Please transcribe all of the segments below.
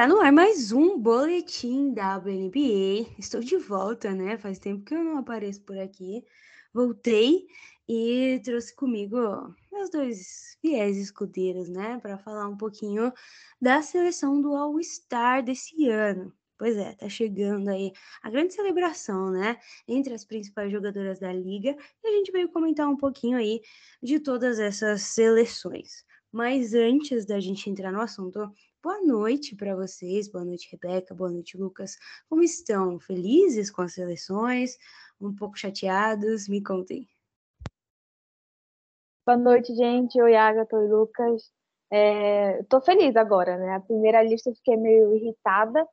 Está no ar mais um boletim da WNBA. Estou de volta, né? Faz tempo que eu não apareço por aqui. Voltei e trouxe comigo meus dois fiéis escudeiros, né? Para falar um pouquinho da seleção do All-Star desse ano. Pois é, tá chegando aí a grande celebração, né? Entre as principais jogadoras da liga. E a gente veio comentar um pouquinho aí de todas essas seleções. Mas antes da gente entrar no assunto, boa noite para vocês, boa noite, Rebeca, boa noite, Lucas. Como estão? Felizes com as seleções? Um pouco chateados? Me contem. Boa noite, gente. Oi, Agatha, oi, Lucas. É, tô feliz agora, né? A primeira lista eu fiquei meio irritada.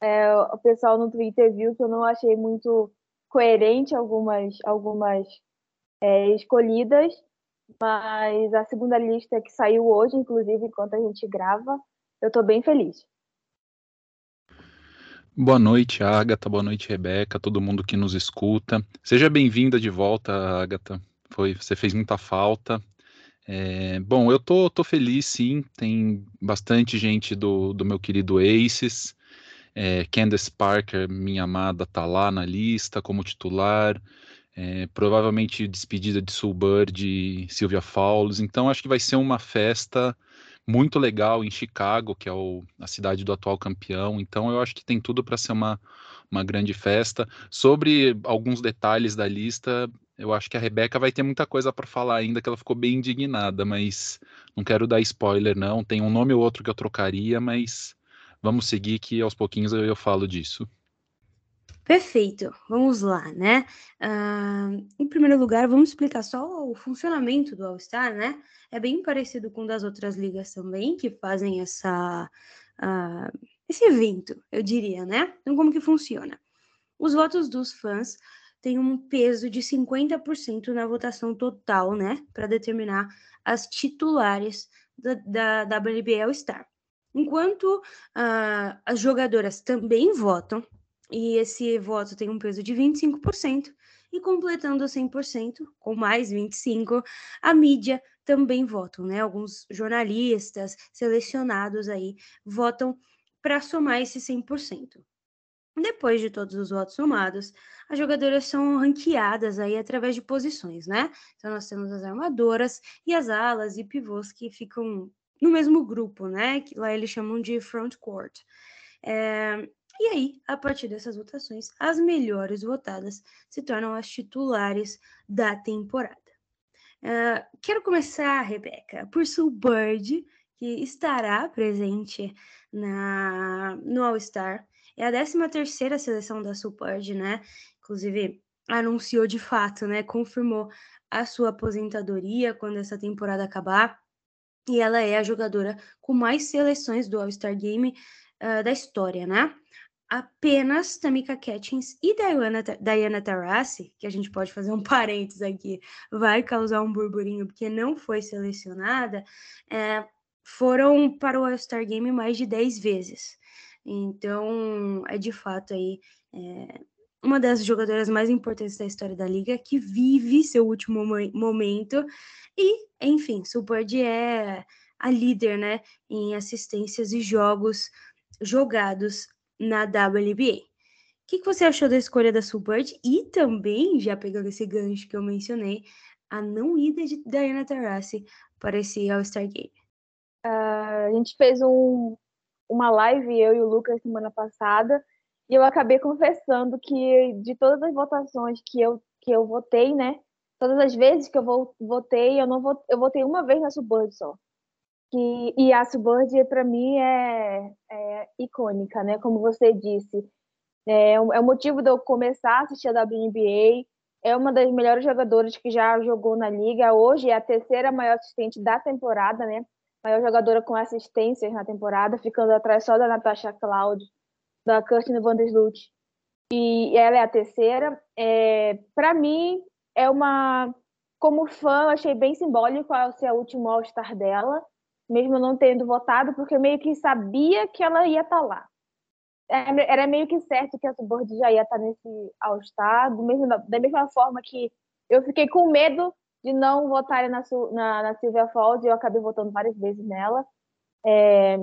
É, o pessoal no Twitter viu que eu não achei muito coerente algumas, algumas é, escolhidas, mas a segunda lista que saiu hoje, inclusive, enquanto a gente grava, eu estou bem feliz. Boa noite, Agatha. Boa noite, Rebeca, todo mundo que nos escuta. Seja bem-vinda de volta, Agatha. Foi, você fez muita falta. É, bom, eu tô, tô feliz, sim. Tem bastante gente do, do meu querido Aces. É, Candace Parker, minha amada, tá lá na lista como titular é, provavelmente despedida de Sulbird e Sylvia Fowles. Então acho que vai ser uma festa muito legal em Chicago, que é o, a cidade do atual campeão. Então eu acho que tem tudo para ser uma, uma grande festa. Sobre alguns detalhes da lista, eu acho que a Rebeca vai ter muita coisa para falar ainda, que ela ficou bem indignada, mas não quero dar spoiler, não. Tem um nome ou outro que eu trocaria, mas vamos seguir que aos pouquinhos eu, eu falo disso. Perfeito, vamos lá, né? Uh, em primeiro lugar, vamos explicar só o funcionamento do All-Star, né? É bem parecido com das outras ligas também, que fazem essa, uh, esse evento, eu diria, né? Então, como que funciona? Os votos dos fãs têm um peso de 50% na votação total, né? Para determinar as titulares da, da WNBA All-Star. Enquanto uh, as jogadoras também votam, e esse voto tem um peso de 25%, e completando 100%, com mais 25%, a mídia também votam, né? Alguns jornalistas selecionados aí votam para somar esse 100%. Depois de todos os votos somados, as jogadoras são ranqueadas aí através de posições, né? Então nós temos as armadoras e as alas e pivôs que ficam no mesmo grupo, né? Que lá eles chamam de front court. É, e aí, a partir dessas votações, as melhores votadas se tornam as titulares da temporada. Uh, quero começar, Rebeca, por Sue Bird, que estará presente na, no All-Star. É a 13 terceira seleção da Sue Bird, né? Inclusive, anunciou de fato, né? Confirmou a sua aposentadoria quando essa temporada acabar. E ela é a jogadora com mais seleções do All-Star Game uh, da história, né? Apenas Tamika Catchings e Diana, Diana Taurasi, que a gente pode fazer um parênteses aqui, vai causar um burburinho porque não foi selecionada, é, foram para o All-Star Game mais de 10 vezes. Então, é de fato aí é, uma das jogadoras mais importantes da história da liga, que vive seu último momento e, enfim, Superd é a líder, né, em assistências e jogos jogados na WNBA. O que, que você achou da escolha da Subert e também, já pegando esse gancho que eu mencionei, a não ida de Diana Taurasi para esse All-Star Game? Uh, a gente fez um, uma live, eu e o Lucas, semana passada, e eu acabei confessando que de todas as votações que eu, que eu votei, né? Todas as vezes que eu votei, eu não votei, eu votei uma vez na Suburb só que e a Suburb para mim é, é, icônica, né? Como você disse, é, é o motivo de eu começar a assistir a WNBA. É uma das melhores jogadoras que já jogou na liga. Hoje é a terceira maior assistente da temporada, né? Maior jogadora com assistências na temporada, ficando atrás só da Natasha Cloud, da Kirsten Vandersloot. E ela é a terceira. É, para mim, é uma. Como fã, achei bem simbólico ser a última All-Star dela mesmo não tendo votado, porque eu meio que sabia que ela ia estar tá lá. É, era meio que certo que a Subordi já ia estar tá nesse All-Star, da mesma forma que eu fiquei com medo de não votar na, na, na Silvia e eu acabei votando várias vezes nela. É,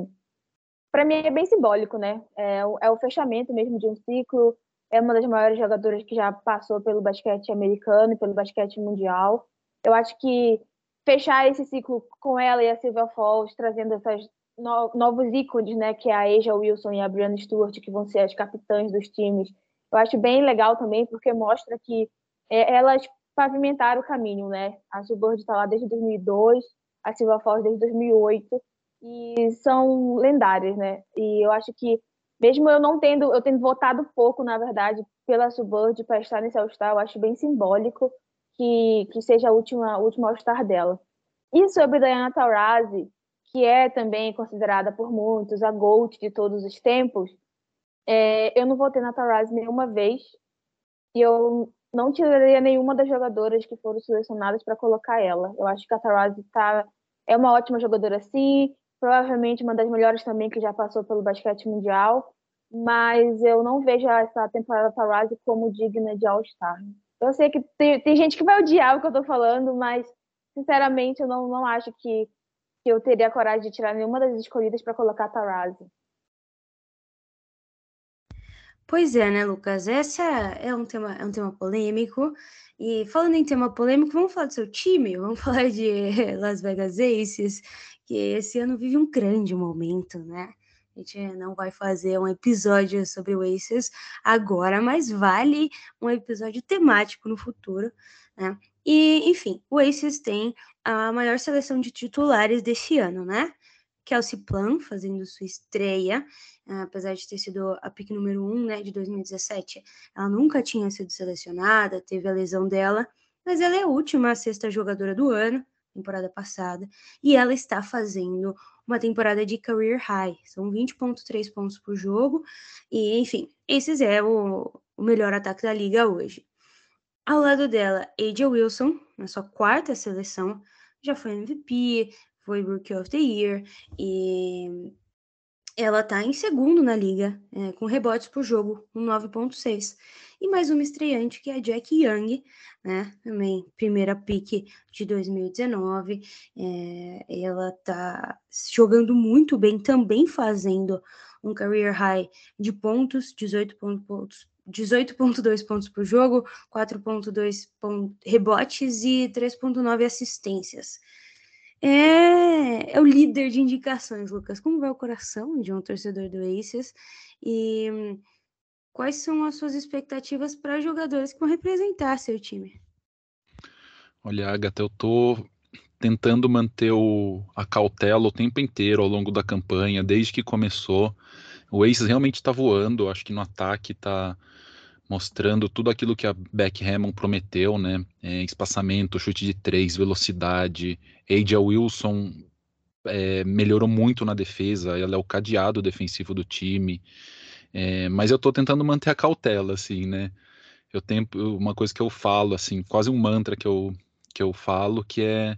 para mim é bem simbólico, né? É é o fechamento mesmo de um ciclo. É uma das maiores jogadoras que já passou pelo basquete americano e pelo basquete mundial. Eu acho que fechar esse ciclo com ela e a Silvia Falls, trazendo essas no, novos ícones, né, que é a Asia Wilson e a Brianna Stewart, que vão ser as capitãs dos times. Eu acho bem legal também, porque mostra que é, elas pavimentaram o caminho, né? A Suburb está lá desde 2002, a Silva Falls desde 2008, e são lendárias, né? E eu acho que, mesmo eu não tendo, eu tendo votado pouco, na verdade, pela Suburb para estar nesse All-Star, eu acho bem simbólico que, que seja a última, última All-Star dela. E sobre Diana Taurasi, que é também considerada por muitos a GOAT de todos os tempos, é, eu não votei na Taurasi nenhuma vez e eu não tiraria nenhuma das jogadoras que foram selecionadas para colocar ela. Eu acho que a Taurasi tá, é uma ótima jogadora sim, provavelmente uma das melhores também que já passou pelo basquete mundial, mas eu não vejo essa temporada da Taurasi como digna de All-Star. Eu sei que tem, tem, gente que vai odiar o que eu estou falando, mas sinceramente eu não, não acho que, que eu teria coragem de tirar nenhuma das escolhidas para colocar a Taurasi. Pois é, né, Lucas? Esse é, é, um tema, é um tema polêmico. E falando em tema polêmico, vamos falar do seu time? Vamos falar de Las Vegas Aces, que esse ano vive um grande momento, né? A gente não vai fazer um episódio sobre o Aces agora, mas vale um episódio temático no futuro, né? E, enfim, o Aces tem a maior seleção de titulares desse ano, né? Kelsey Plum fazendo sua estreia, uh, apesar de ter sido a pick número 1 um, né, de 2017. Ela nunca tinha sido selecionada, teve a lesão dela, mas ela é a última sexta jogadora do ano, temporada passada, e ela está fazendo uma temporada de career high, são 20.3 pontos por jogo, e enfim, esses é o, o melhor ataque da liga hoje. Ao lado dela, Aja Wilson, na sua quarta seleção, já foi MVP, foi Rookie of the Year e ela tá em segundo na liga, é, com rebotes por jogo, um 9.6. E mais uma estreante, que é a Jack Young, né? Também primeira pick de 2019. É, ela tá jogando muito bem, também fazendo um career high de pontos, 18 pontos 18.2 pontos por jogo, 4.2 rebotes e 3.9 assistências. É, é o líder de indicações, Lucas. Como vai o coração de um torcedor do Aces? E quais são as suas expectativas para jogadores que vão representar seu time? Olha, Agatha, eu tô tentando manter o, a cautela o tempo inteiro ao longo da campanha, desde que começou. O Aces realmente está voando, acho que no ataque está mostrando tudo aquilo que a Beck Hammond prometeu, né? É, espaçamento, chute de três, velocidade. Aja Wilson é, melhorou muito na defesa, ela é o cadeado defensivo do time. É, mas eu estou tentando manter a cautela, assim, né? Eu tenho uma coisa que eu falo, assim, quase um mantra que eu, que eu falo, que é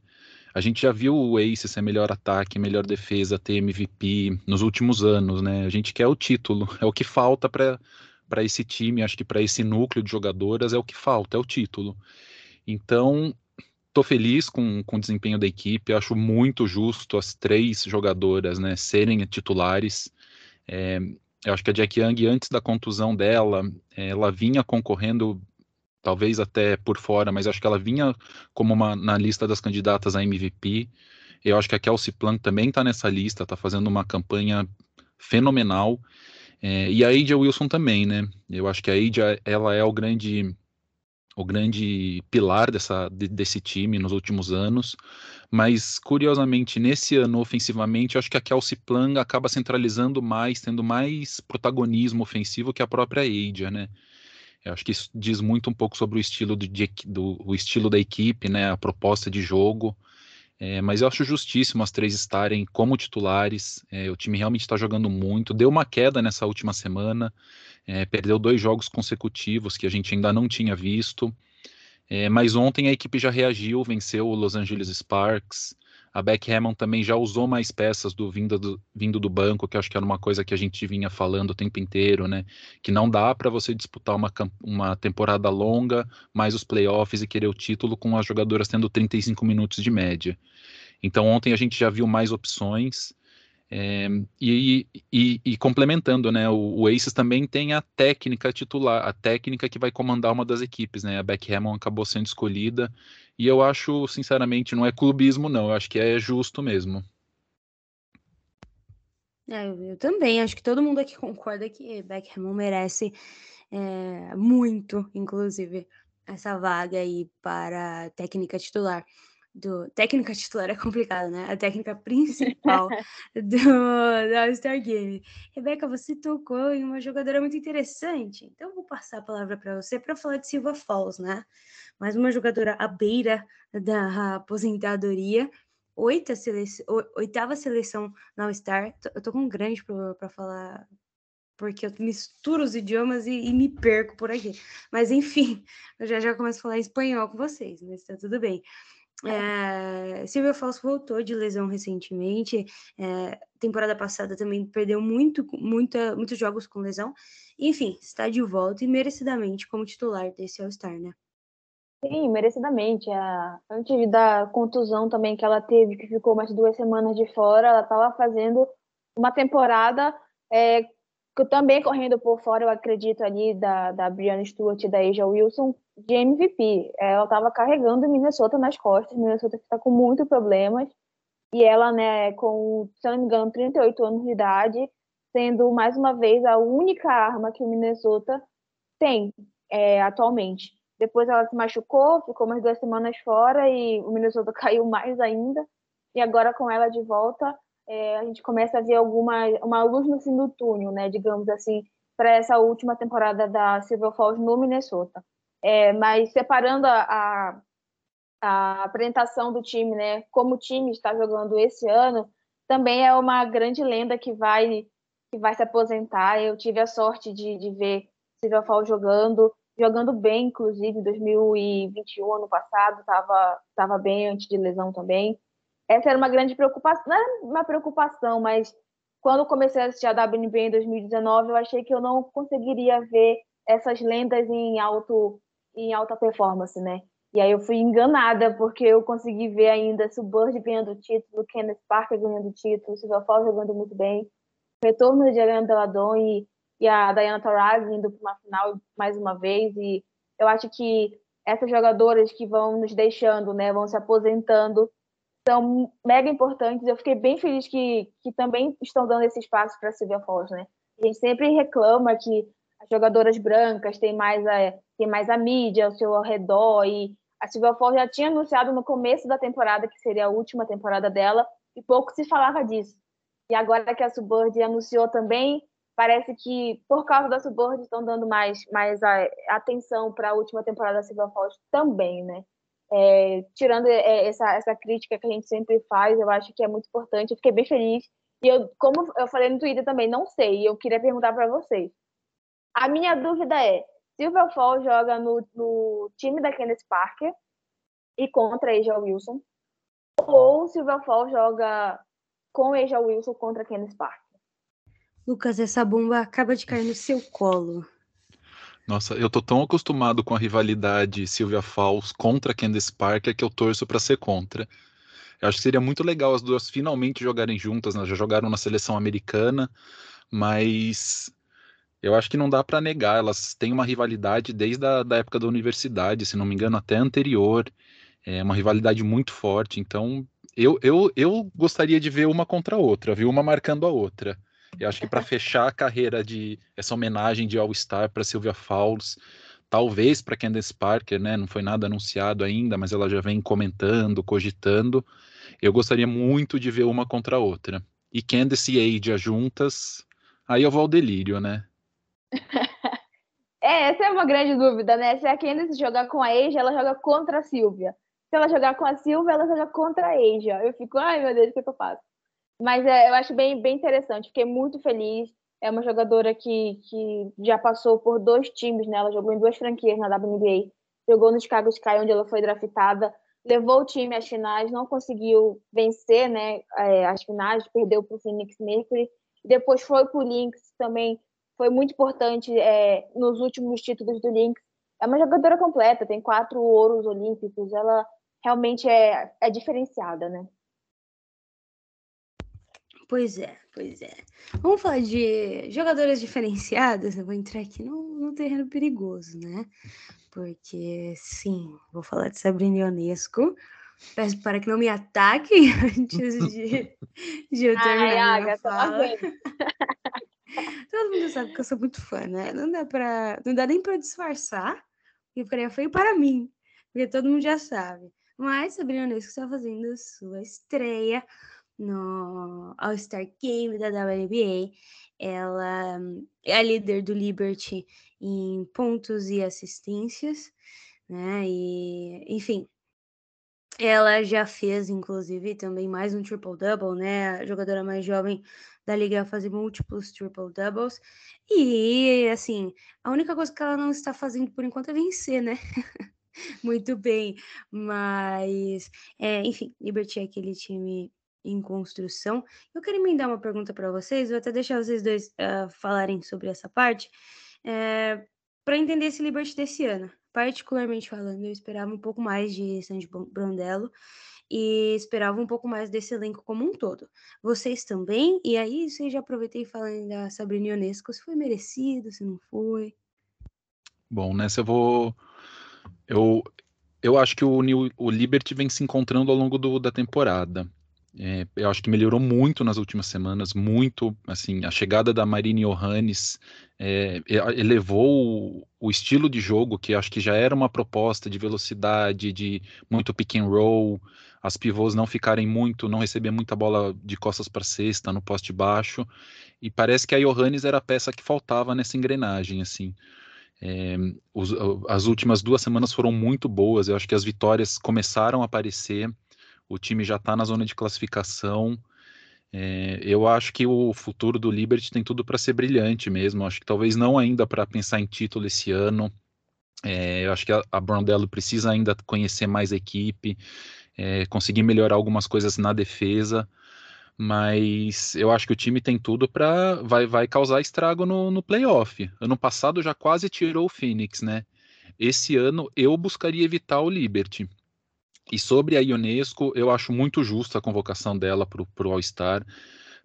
a gente já viu o Ace ser melhor ataque, melhor defesa, ter MVP nos últimos anos, né? A gente quer o título, é o que falta para para esse time, acho que para esse núcleo de jogadoras é o que falta, é o título. Então, estou feliz com, com o desempenho da equipe, acho muito justo as três jogadoras né, serem titulares. É, eu acho que a Jack Young, antes da contusão dela, ela vinha concorrendo, talvez até por fora, mas acho que ela vinha como uma na lista das candidatas a MVP. Eu acho que a Kelsey Plum também está nessa lista, está fazendo uma campanha fenomenal. É, e a Aja Wilson também, né? Eu acho que a Aja, ela é o grande o grande pilar dessa, desse time nos últimos anos, mas curiosamente nesse ano ofensivamente, acho que a Kelsey Plum acaba centralizando mais, tendo mais protagonismo ofensivo que a própria Aja, né? Eu acho que isso diz muito um pouco sobre o estilo do, do o estilo da equipe, né? A proposta de jogo. É, mas eu acho justíssimo as três estarem como titulares. É, o time realmente está jogando muito. Deu uma queda nessa última semana, é, perdeu dois jogos consecutivos que a gente ainda não tinha visto. É, mas ontem a equipe já reagiu, venceu o Los Angeles Sparks. A Beck Hammond também já usou mais peças do vindo, do vindo do banco, que acho que era uma coisa que a gente vinha falando o tempo inteiro, né? Que não dá para você disputar uma, uma temporada longa, mais os playoffs e querer o título com as jogadoras tendo 35 minutos de média. Então ontem a gente já viu mais opções. É, e, e, e, complementando, né, o, o, Aces também tem a técnica titular, a técnica que vai comandar uma das equipes, né, a Beck Hammond acabou sendo escolhida, e eu acho, sinceramente, não é clubismo não, eu acho que é justo mesmo. É, eu também, acho que todo mundo aqui concorda que Beck Hammond merece é, muito, inclusive, essa vaga aí para técnica titular do técnica titular é complicado, né? A técnica principal do, do All-Star Game. Rebeca, você tocou em uma jogadora muito interessante, então eu vou passar a palavra para você para falar de Silva Falls, né? Mais uma jogadora à beira da aposentadoria, oita oitava seleção no All-Star. Eu tô com um grande para falar porque eu misturo os idiomas e, e, me perco por aqui. Mas enfim, eu já já começo a falar espanhol com vocês, mas tá tudo bem. É, Silvia Falso voltou de lesão recentemente. É, temporada passada também perdeu muito, muita, muitos jogos com lesão. Enfim, está de volta e merecidamente como titular desse All-Star, né? Sim, merecidamente. A... Antes da contusão também que ela teve, que ficou mais duas semanas de fora, ela estava fazendo uma temporada é, também correndo por fora, eu acredito, ali da, da Brianna Stewart e da Asia Wilson, de MVP. Ela estava carregando o Minnesota nas costas, Minnesota está com muitos problemas, e ela, né, com, se não me engano, 38 anos de idade, sendo mais uma vez a única arma que o Minnesota tem é, atualmente. Depois ela se machucou, ficou mais duas semanas fora e o Minnesota caiu mais ainda. E agora com ela de volta, é, a gente começa a ver alguma uma luz no fim do túnel, né, digamos assim, para essa última temporada da Silver Falls no Minnesota. É, mas separando a, a, apresentação do time, né, como o time está jogando esse ano, também é uma grande lenda que vai que vai se aposentar. Eu tive a sorte de, de ver Silver Falls jogando, jogando bem, inclusive, em 2021, ano passado, estava tava bem antes de lesão também essa era uma grande preocupação, não era uma preocupação, mas quando comecei a assistir a WNBA em 2019, eu achei que eu não conseguiria ver essas lendas em alto em alta performance, né? E aí eu fui enganada, porque eu consegui ver ainda Bird ganhando o título, Kenneth Parker ganhando o título, Silvia Fall jogando muito bem, retorno de Ariana Deladon e, e a Diana Taurasi indo para uma final mais uma vez, e eu acho que essas jogadoras que vão nos deixando, né, vão se aposentando, são mega importantes. Eu fiquei bem feliz que, que também estão dando esse espaço para Silvia Foz, né? A gente sempre reclama que as jogadoras brancas têm mais a, têm mais a mídia ao seu redor e a Silvia Foz já tinha anunciado no começo da temporada que seria a última temporada dela e pouco se falava disso. E agora que a Suburb anunciou também, parece que por causa da Suburb estão dando mais, mais a, atenção para a última temporada da Silvia Foz também, né? É, tirando é, essa, essa crítica que a gente sempre faz, eu acho que é muito importante. Eu fiquei bem feliz. E eu, como eu falei no Twitter também, não sei. Eu queria perguntar para vocês. A minha dúvida é: Silvia Fall joga no, no time da Kenneth Parker e contra a Asia Wilson, ou Silvia Fall joga com a Asia Wilson contra a Kenneth Parker? Lucas, essa bomba acaba de cair no seu colo. Nossa, eu tô tão acostumado com a rivalidade Sylvia Fawles contra Candice Parker que eu torço para ser contra. Eu acho que seria muito legal as duas finalmente jogarem juntas, né? Já jogaram na seleção americana, mas eu acho que não dá para negar. Elas têm uma rivalidade desde a da época da universidade, se não me engano, até anterior. É uma rivalidade muito forte. Então, eu, eu, eu gostaria de ver uma contra a outra, viu? Uma marcando a outra. Eu acho que para fechar a carreira de essa homenagem de All-Star para Sylvia Fowles, talvez para Candace Parker, né? Não foi nada anunciado ainda, mas ela já vem comentando, cogitando. Eu gostaria muito de ver uma contra a outra. E Candace e Aja juntas, aí eu vou ao delírio, né? é, essa é uma grande dúvida, né? Se a Candace jogar com a Aja, ela joga contra a Silvia. Se ela jogar com a Silvia, ela joga contra a Aja. Eu fico, ai meu Deus, o que, é que eu faço? Mas é, eu acho bem, bem interessante, fiquei muito feliz. É uma jogadora que, que já passou por dois times, né? Ela jogou em duas franquias na WNBA. Jogou no Chicago Sky, onde ela foi draftada. Levou o time às finais, não conseguiu vencer né, é, as finais, perdeu para o Phoenix Mercury. Depois foi para o Lynx também. Foi muito importante é, nos últimos títulos do Lynx. É uma jogadora completa, tem quatro ouros olímpicos. Ela realmente é, é diferenciada, né? Pois é, pois é. Vamos falar de jogadoras diferenciadas. Eu vou entrar aqui no, no terreno perigoso, né? Porque, sim, vou falar de Sabrina Ionesco. Peço para que não me ataquem antes de, de eu terminar Ai, minha fala. Todo mundo sabe que eu sou muito fã, né? Não dá para, não dá nem para disfarçar, porque ficaria feio para mim, porque todo mundo já sabe. Mas Sabrina Ionesco está fazendo sua estreia no All-Star Game da WNBA. Ela é a líder do Liberty em pontos e assistências, né? E, enfim, ela já fez, inclusive, também mais um triple-double, né? A jogadora mais jovem da liga a fazer múltiplos triple-doubles. E, assim, a única coisa que ela não está fazendo por enquanto é vencer, né? Muito bem, mas, é, enfim, Liberty é aquele time em construção. Eu quero emendar uma pergunta para vocês, vou até deixar vocês dois uh, falarem sobre essa parte, é, para entender esse Liberty desse ano. Particularmente falando, eu esperava um pouco mais de Sandy Brandello e esperava um pouco mais desse elenco como um todo. Vocês também? E aí, vocês já aproveitei falando da Sabrina Ionesco, se foi merecido, se não foi. Bom, nessa eu vou. Eu, eu acho que o, New, o Liberty vem se encontrando ao longo do, da temporada. É, eu acho que melhorou muito nas últimas semanas, muito, assim, a chegada da Marine Johannes é, elevou o, o, estilo de jogo, que acho que já era uma proposta de velocidade, de muito pick and roll, as pivôs não ficarem muito, não receber muita bola de costas para cesta, no poste baixo, e parece que a Johannes era a peça que faltava nessa engrenagem, assim. É, os, as últimas duas semanas foram muito boas, eu acho que as vitórias começaram a aparecer, o time já está na zona de classificação. É, eu acho que o futuro do Liberty tem tudo para ser brilhante mesmo. Acho que talvez não ainda para pensar em título esse ano. É, eu acho que a, a Brondello precisa ainda conhecer mais a equipe, é, conseguir melhorar algumas coisas na defesa. Mas eu acho que o time tem tudo para vai, vai causar estrago no, no playoff. Ano passado já quase tirou o Phoenix, né? Esse ano eu buscaria evitar o Liberty. E sobre a Ionesco, eu acho muito justa a convocação dela para o All-Star.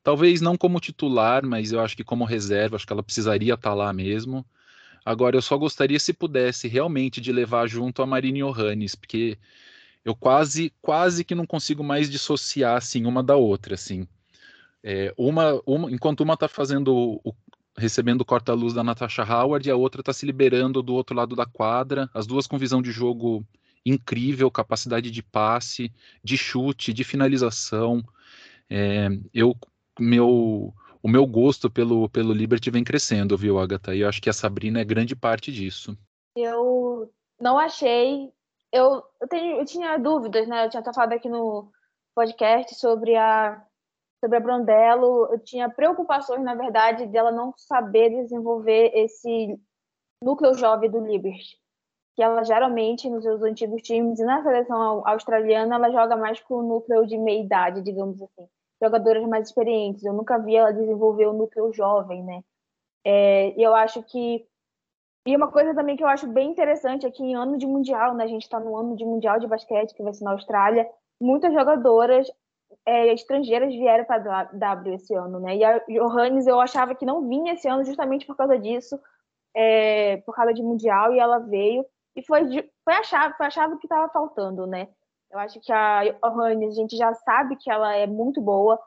Talvez não como titular, mas eu acho que como reserva, acho que ela precisaria estar tá lá mesmo. Agora, eu só gostaria, se pudesse, realmente de levar junto a Marine Johannes, porque eu quase, quase que não consigo mais dissociar, assim, uma da outra, assim. É, uma, uma, enquanto uma está fazendo o, recebendo o corta-luz da Natasha Howard e a outra está se liberando do outro lado da quadra, as duas com visão de jogo incrível, capacidade de passe, de chute, de finalização. É, eu, meu, o meu gosto pelo, pelo Liberty vem crescendo, viu, Agatha? E eu acho que a Sabrina é grande parte disso. Eu não achei. Eu, eu, tenho, eu tinha dúvidas, né? Eu tinha até falado aqui no podcast sobre a sobre a Brondello. Eu tinha preocupações, na verdade, dela não saber desenvolver esse núcleo jovem do Liberty que ela geralmente nos seus antigos times e na seleção australiana ela joga mais com o núcleo de meia idade, digamos assim, jogadoras mais experientes. Eu nunca vi ela desenvolver o núcleo jovem, né? É, eu acho que e uma coisa também que eu acho bem interessante é que em ano de mundial, né? A gente está no ano de mundial de basquete que vai ser na Austrália. Muitas jogadoras é, estrangeiras vieram para a W esse ano, né? E a Johannes eu achava que não vinha esse ano justamente por causa disso, é, por causa de mundial, e ela veio. E foi, foi, a chave, foi a chave que estava faltando, né? Eu acho que a Johannes, a gente já sabe que ela é muito boa,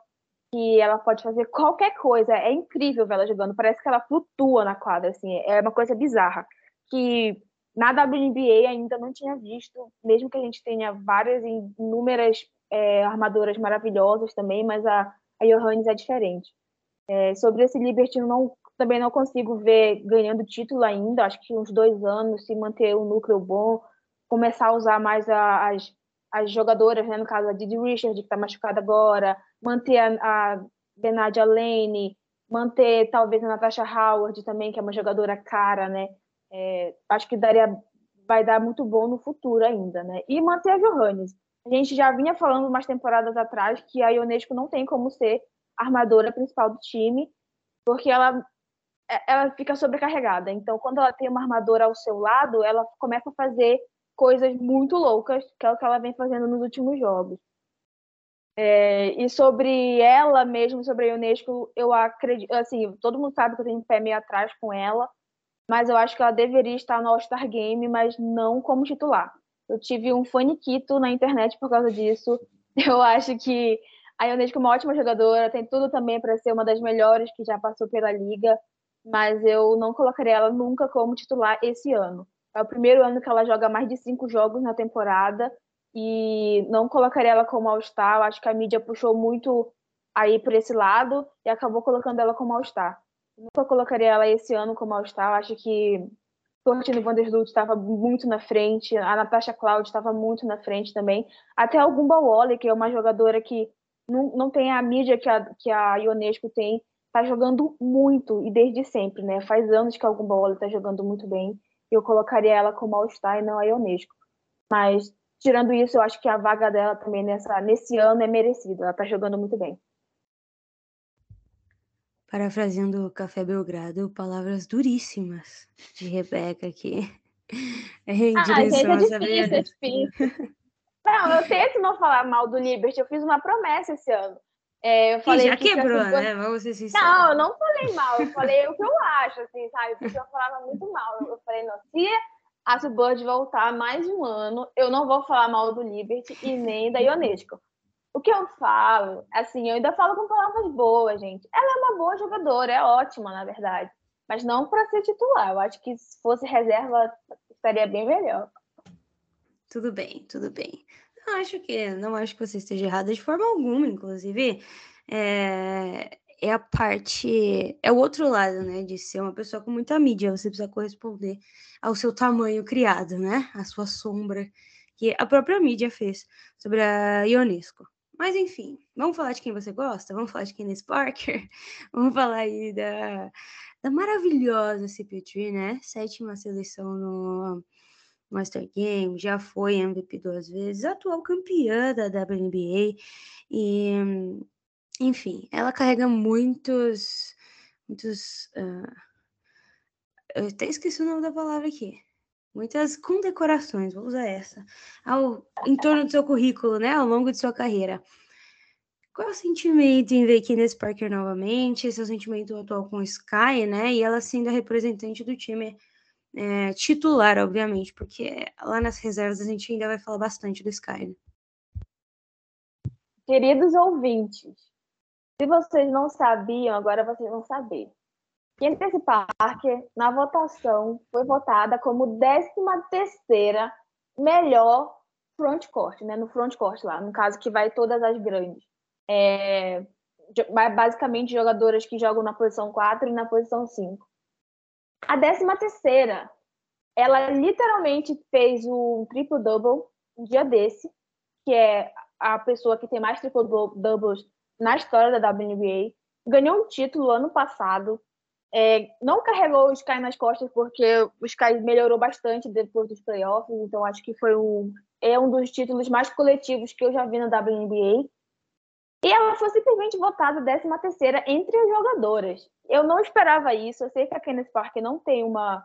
que ela pode fazer qualquer coisa. É incrível ver ela jogando. Parece que ela flutua na quadra, assim. É uma coisa bizarra. Que na WNBA ainda não tinha visto, mesmo que a gente tenha várias e inúmeras é, armadoras maravilhosas também, mas a, a Johannes é diferente. É, sobre esse Liberty, não também não consigo ver ganhando título ainda. Acho que uns dois anos, se manter o um núcleo bom, começar a usar mais a, as, as jogadoras, né? no caso a Didi Richard, que está machucada agora, manter a, a Benadia Lane, manter talvez a Natasha Howard também, que é uma jogadora cara, né? É, acho que daria, vai dar muito bom no futuro ainda, né? E manter a Johannes. A gente já vinha falando umas temporadas atrás que a Ionesco não tem como ser armadora principal do time, porque ela ela fica sobrecarregada. Então, quando ela tem uma armadura ao seu lado, ela começa a fazer coisas muito loucas, que é o que ela vem fazendo nos últimos jogos. É, e sobre ela mesmo, sobre a Unesco, eu acredito, assim, todo mundo sabe que eu tenho pé meio atrás com ela, mas eu acho que ela deveria estar no All-Star Game, mas não como titular. Eu tive um faniquito na internet por causa disso. Eu acho que a Ionesco é uma ótima jogadora, tem tudo também para ser uma das melhores que já passou pela liga, mas eu não colocaria ela nunca como titular esse ano. É o primeiro ano que ela joga mais de cinco jogos na temporada e não colocaria ela como All-Star. Acho que a mídia puxou muito aí por esse lado e acabou colocando ela como All-Star. Nunca colocaria ela esse ano como All-Star. Acho que Tortino Vandersloot estava muito na frente, a Natasha Cloud estava muito na frente também. Até a Gumba que é uma jogadora que não, não tem a mídia que a, que a Ionesco tem, está jogando muito e desde sempre, né? Faz anos que a Gumba Wally está jogando muito bem. Eu colocaria ela como All-Star e não a Ionesco. Mas, tirando isso, eu acho que a vaga dela também nessa, nesse ano é merecida. Ela está jogando muito bem. Parafraseando o Café Belgrado, palavras duríssimas de Rebeca aqui. Em ah, gente, é difícil, é difícil. Não, eu tento não falar mal do Liberty. Eu fiz uma promessa esse ano. É, eu falei e já que quebrou, que né? Vamos ser sinceros. Não, eu não falei mal. Eu falei o que eu acho, assim, sabe? Porque eu falava muito mal. Eu falei, não, se a Subbird voltar mais um ano, eu não vou falar mal do Liberty e nem da Ionesco. O que eu falo, assim, eu ainda falo com palavras boas, gente. Ela é uma boa jogadora, é ótima, na verdade. Mas não para ser titular. Eu acho que se fosse reserva, estaria bem melhor. Tudo bem, tudo bem. Acho que não acho que você esteja errada de forma alguma, inclusive. É, é a parte, é o outro lado, né, de ser uma pessoa com muita mídia, você precisa corresponder ao seu tamanho criado, né, a sua sombra, que a própria mídia fez sobre a Ionesco. Mas enfim, vamos falar de quem você gosta? Vamos falar de Candice Parker? Vamos falar aí da, da maravilhosa CP3, né? Sétima seleção no Master Game, já foi MVP duas vezes, atual campeã da WNBA e, enfim, ela carrega muitos, muitos, uh, eu até esqueci o nome da palavra aqui, muitas condecorações, vou usar essa, ao, em torno do seu currículo, né, ao longo de sua carreira. Qual é o sentimento em ver Candace Parker novamente? O sentimento atual com Sky, né? E ela sendo a representante do time é, titular, obviamente, porque lá nas reservas a gente ainda vai falar bastante do Sky. Né? Queridos ouvintes, se vocês não sabiam, agora vocês vão saber. Candace Parker, na votação, foi votada como 13 terceira melhor frontcourt, né? No frontcourt lá, no caso que vai todas as grandes. É, basicamente jogadoras que jogam na posição 4 e na posição 5. A décima terceira, ela literalmente fez um triple-double um dia desse, que é a pessoa que tem mais triple-doubles na história da WNBA. Ganhou um título ano passado. É, não carregou o Sky nas costas, porque o Sky melhorou bastante depois dos playoffs, então acho que foi um, é um dos títulos mais coletivos que eu já vi na WNBA. E ela foi simplesmente votada 13 terceira entre as jogadoras. Eu não esperava isso. Eu sei que a Kenneth Parker não tem uma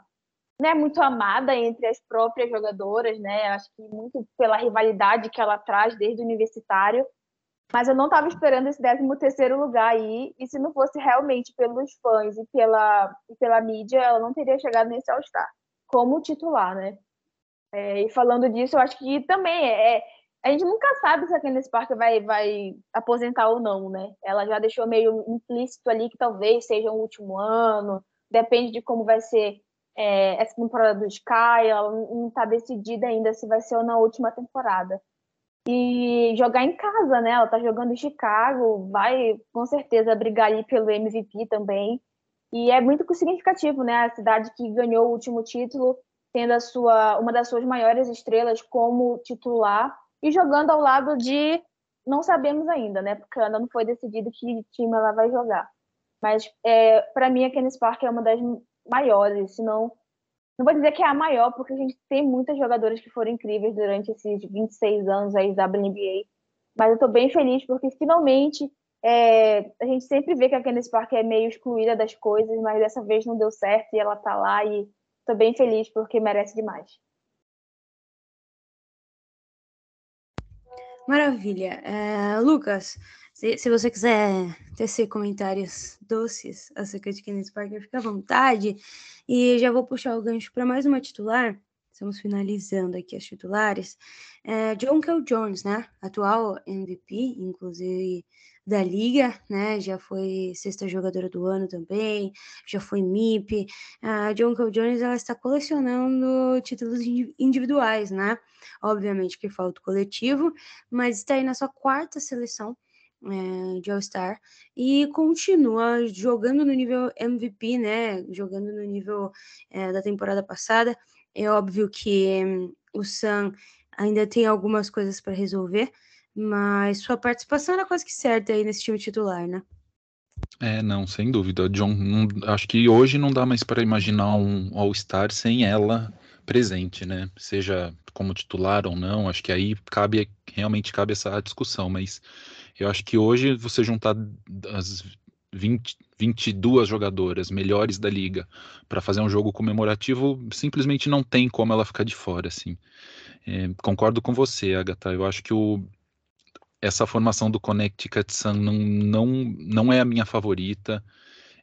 né, muito amada entre as próprias jogadoras, né? Acho que muito pela rivalidade que ela traz desde o universitário. Mas eu não estava esperando esse 13 terceiro lugar aí. E se não fosse realmente pelos fãs e pela, e pela mídia, ela não teria chegado nesse All-Star como titular, né? É, e falando disso, eu acho que também é, a gente nunca sabe se a Candice Parker vai, vai aposentar ou não, né? Ela já deixou meio implícito ali que talvez seja o último ano, depende de como vai ser é, essa temporada do Sky, ela não está decidida ainda se vai ser ou na última temporada. E jogar em casa, né? Ela está jogando em Chicago, vai com certeza brigar ali pelo MVP também. E é muito significativo, né? A cidade que ganhou o último título, tendo a sua, uma das suas maiores estrelas como titular e jogando ao lado de não sabemos ainda, né? Porque ainda não foi decidido que time ela vai jogar. Mas é, para mim a Kenneth Park é uma das maiores, se não não vou dizer que é a maior, porque a gente tem muitas jogadoras que foram incríveis durante esses 26 anos aí da WNBA. Mas eu estou bem feliz porque finalmente é, a gente sempre vê que a Kenneth Park é meio excluída das coisas, mas dessa vez não deu certo e ela está lá e estou bem feliz porque merece demais. Maravilha. É, Lucas, se, se, você quiser tecer comentários doces acerca de Kenneth Parker, fica à vontade. E já vou puxar o gancho para mais uma titular. Estamos finalizando aqui as titulares. É, John Kell Jones, né? Atual MVP, inclusive da liga, né? Já foi sexta jogadora do ano também, já foi MIP. A John Kell Jones ela está colecionando títulos individuais, né? Obviamente que falta o coletivo, mas está aí na sua quarta seleção é, de All-Star e continua jogando no nível MVP, né? Jogando no nível é, da temporada passada. É óbvio que hum, o Sam ainda tem algumas coisas para resolver, mas sua participação era quase que certa aí nesse time titular, né? É, não, sem dúvida. John, não, acho que hoje não dá mais para imaginar um All-Star sem ela presente, né? Seja como titular ou não, acho que aí cabe realmente cabe essa discussão, mas eu acho que hoje você juntar as 20, 22 jogadoras melhores da liga para fazer um jogo comemorativo, simplesmente não tem como ela ficar de fora, assim. É, concordo com você, Agatha. Eu acho que o, essa formação do Connecticut Sun não, não, não é a minha favorita.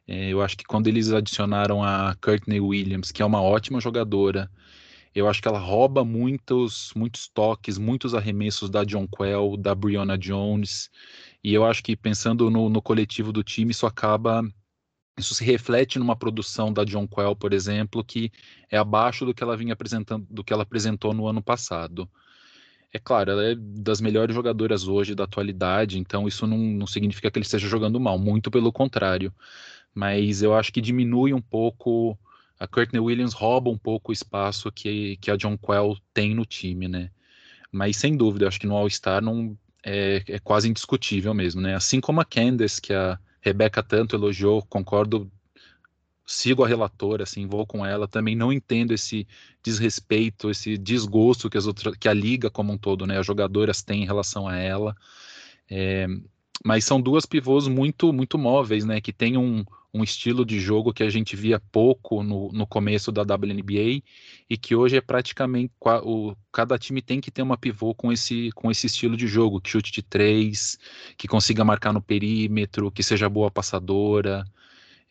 É, eu acho que quando eles adicionaram a Courtney Williams, que é uma ótima jogadora, eu acho que ela rouba muitos, muitos toques, muitos arremessos da John Quell, da Brianna Jones. E eu acho que pensando no, no coletivo do time, isso acaba isso se reflete numa produção da John Quell, por exemplo, que é abaixo do que ela vinha apresentando, do que ela apresentou no ano passado. É claro, ela é das melhores jogadoras hoje da atualidade, então isso não, não significa que ele esteja jogando mal, muito pelo contrário. Mas eu acho que diminui um pouco a Courtney Williams rouba um pouco o espaço que, que a John Quell tem no time, né? Mas sem dúvida, acho que no All-Star não é, é, quase indiscutível mesmo, né? Assim como a Candace, que a Rebecca tanto elogiou, concordo, sigo a relatora, assim, vou com ela, também não entendo esse desrespeito, esse desgosto que as outras, que a liga como um todo, né, as jogadoras têm em relação a ela. É, mas são duas pivôs muito muito móveis, né, que têm um, um estilo de jogo que a gente via pouco no, no começo da WNBA e que hoje é praticamente o, cada time tem que ter uma pivô com esse, com esse estilo de jogo, que chute de três, que consiga marcar no perímetro, que seja boa passadora.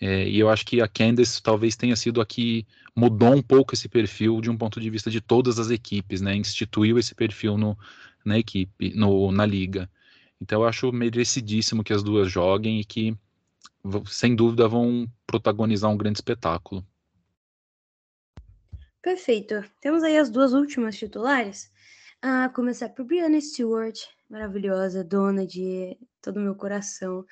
É, e eu acho que a Candace talvez tenha sido a que mudou um pouco esse perfil de um ponto de vista de todas as equipes, né? Instituiu esse perfil no, na equipe, no, na liga. Então eu acho merecidíssimo que as duas joguem e que sem dúvida vão protagonizar um grande espetáculo. Perfeito. Temos aí as duas últimas titulares. A começar por Brianna Stewart, maravilhosa, dona de todo o meu coração.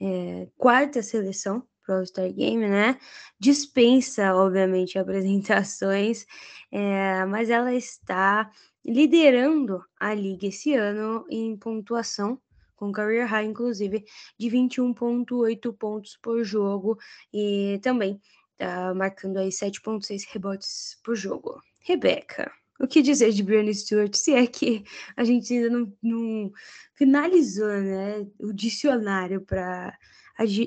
É, quarta seleção para o All-Star Game, né? Dispensa, obviamente, apresentações, é, mas ela está liderando a liga esse ano em pontuação com career high, inclusive, de 21,8 pontos por jogo e também tá marcando aí 7,6 rebotes por jogo. Rebeca, o que dizer de Brianna Stewart, se é que a gente ainda não, não finalizou né, o dicionário para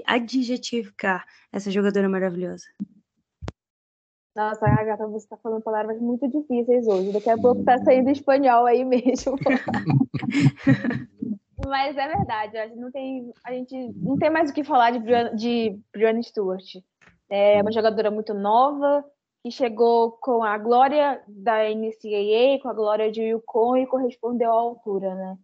adjetificar essa jogadora maravilhosa? Nossa, Agatha, você está falando palavras muito difíceis hoje. Daqui a pouco tá saindo espanhol aí mesmo. Mas é verdade, a gente não tem, a gente não tem mais o que falar de Brianna, de Brianna Stewart. É uma jogadora muito nova, que chegou com a glória da NCAA, com a glória de Yukon e correspondeu à altura, né?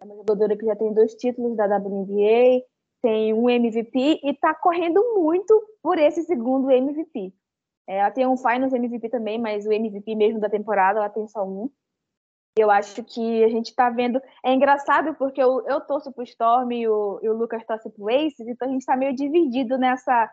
É uma jogadora que já tem dois títulos da WNBA, tem um MVP e está correndo muito por esse segundo MVP. É, ela tem um Finals MVP também, mas o MVP mesmo da temporada ela tem só um. Eu acho que a gente está vendo. É engraçado porque eu, eu torço para o Storm e o, e o Lucas torce para o Aces, então a gente está meio dividido nessa,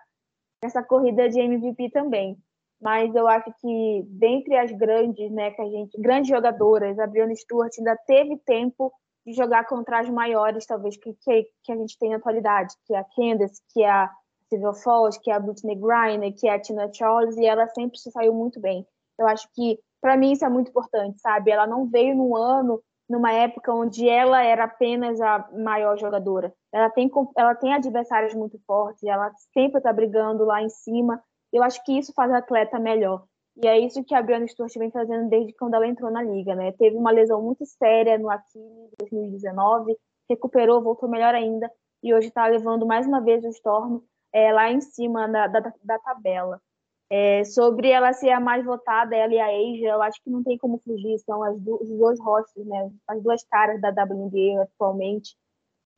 nessa corrida de MVP também. Mas eu acho que dentre as grandes, né, que a gente, grandes jogadoras, a Brianna Stewart ainda teve tempo de jogar contra as maiores, talvez, que, que, que a gente tem na atualidade, que é a Candace, que é a Sylvia Falls, que é a Britney Griner, que é a Tina Charles, e ela sempre se saiu muito bem. Eu acho que para mim isso é muito importante, sabe? Ela não veio num ano, numa época onde ela era apenas a maior jogadora. Ela tem, ela tem adversários muito fortes, ela sempre está brigando lá em cima. Eu acho que isso faz a atleta melhor. E é isso que a Brianna Stewart vem fazendo desde quando ela entrou na liga, né? Teve uma lesão muito séria no Aquiles em 2019, recuperou, voltou melhor ainda, e hoje está levando mais uma vez o Storm é, lá em cima da, da, tabela. É, sobre ela ser a mais votada, ela e a Asia, eu acho que não tem como fugir, são as do, os dois rostros, né? As duas caras da WNBA atualmente.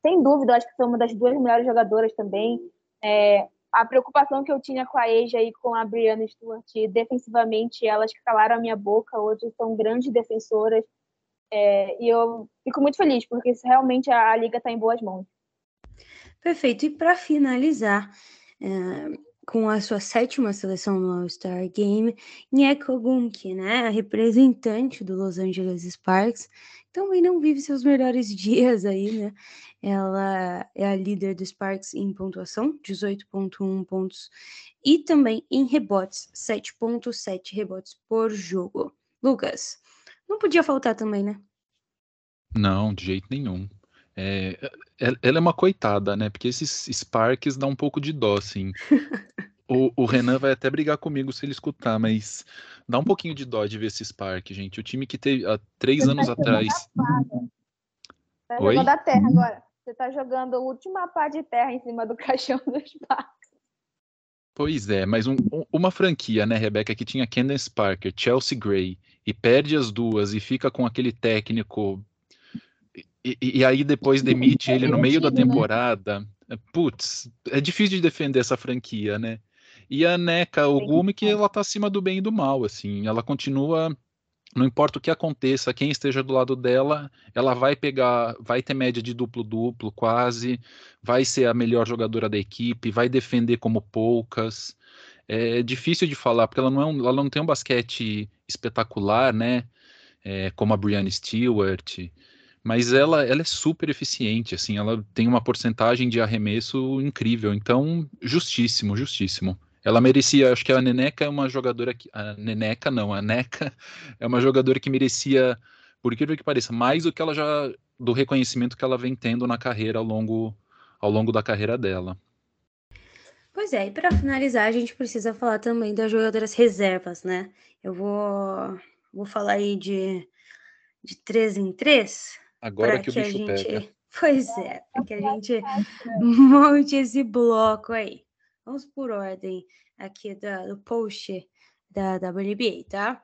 Sem dúvida, eu acho que são uma das duas melhores jogadoras também. É, a preocupação que eu tinha com a Asia e com a Brianna Stewart, defensivamente, elas calaram a minha boca, hoje são grandes defensoras. É, e eu fico muito feliz, porque realmente a, a liga está em boas mãos. Perfeito. E para finalizar, é, com a sua sétima seleção no All-Star Game, Nyeko Gunki, né, a representante do Los Angeles Sparks, também não vive seus melhores dias aí, né? Ela é a líder do Sparks em pontuação, 18.1 pontos, e também em rebotes, 7.7 rebotes por jogo. Lucas, não podia faltar também, né? Não, de jeito nenhum. É, ela é uma coitada, né? Porque esses Sparks dá um pouco de dó, assim. O, o, Renan vai até brigar comigo se ele escutar, mas dá um pouquinho de dó de ver esse Spark, gente. O time que teve há três Você anos tá atrás. Tá Oi? jogando a terra agora. Você tá jogando a última pá de terra em cima do caixão do Spark. Pois é, mas um, uma franquia, né, Rebeca, que tinha Candace Parker, Chelsea Gray, e perde as duas e fica com aquele técnico e, e, aí depois demite ele no meio da né? temporada. Putz, é difícil de defender essa franquia, né? E a Neca Ogumi, que ela tá acima do bem e do mal, assim. Ela continua, não importa o que aconteça, quem esteja do lado dela, ela vai pegar, vai ter média de duplo-duplo quase, vai ser a melhor jogadora da equipe, vai defender como poucas. É difícil de falar, porque ela não, é um, ela não tem um basquete espetacular, né? É, como a Brianna Stewart, mas ela, ela é super eficiente, assim, ela tem uma porcentagem de arremesso incrível, então justíssimo, justíssimo. Ela merecia, acho que a Neneca é uma jogadora que, a Neneca não, a Neca é uma jogadora que merecia, por incrível que pareça, mais do que ela já, do reconhecimento que ela vem tendo na carreira ao longo, ao longo da carreira dela. Pois é, e para finalizar, a gente precisa falar também das jogadoras reservas, né? Eu vou, vou falar aí de, de três em três, Agora que, que o bicho gente... pega. Pois é, para que a gente monte esse bloco aí. Vamos por ordem aqui da, do post da WNBA, tá?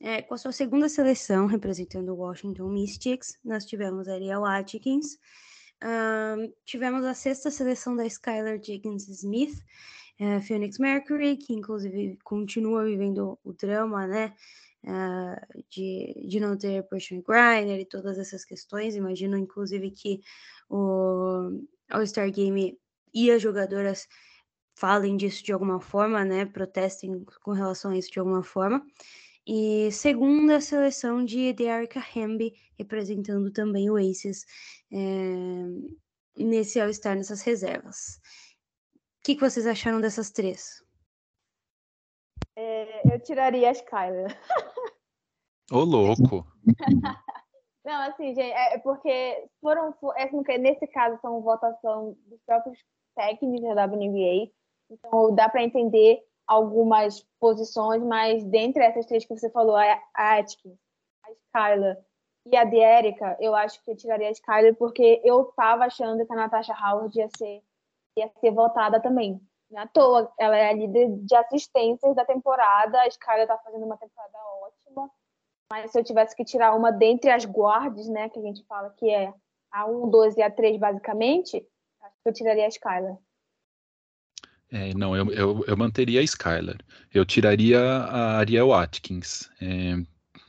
É, com a sua segunda seleção, representando o Washington Mystics, nós tivemos a Ariel Atkins, um, tivemos a sexta seleção da Skylar Jenkins Smith, é, Phoenix Mercury, que inclusive continua vivendo o drama, né? Uh, de, de não ter Portion Griner e todas essas questões. Imagino, inclusive, que o All-Star Game e as jogadoras falem disso de alguma forma, né? Protestem com relação a isso de alguma forma. E segunda seleção de Dearica Hamby, representando também o Aces é, nesse All-Star, nessas reservas. O que, que vocês acharam dessas três? É, eu tiraria a Skyler. Ô, louco! Não, assim, gente, é, é porque foram, é, nesse caso, são votação dos próprios técnicos da WNBA, então dá para entender algumas posições, mas dentre essas três que você falou, a Atkins, a Skyler e a Diérica, eu acho que eu tiraria a Skyler porque eu tava achando que a Natasha Howard ia ser, ia ser votada também. Não é toa, ela é a líder de assistências da temporada, a Skyler tá fazendo uma temporada ótima, mas se eu tivesse que tirar uma dentre as guardas, né, que a gente fala que é a 1, 2 e a 3, basicamente, acho que eu tiraria a Skyler. É, não, eu, eu, eu, manteria a Skyler. Eu tiraria a Ariel Atkins. É,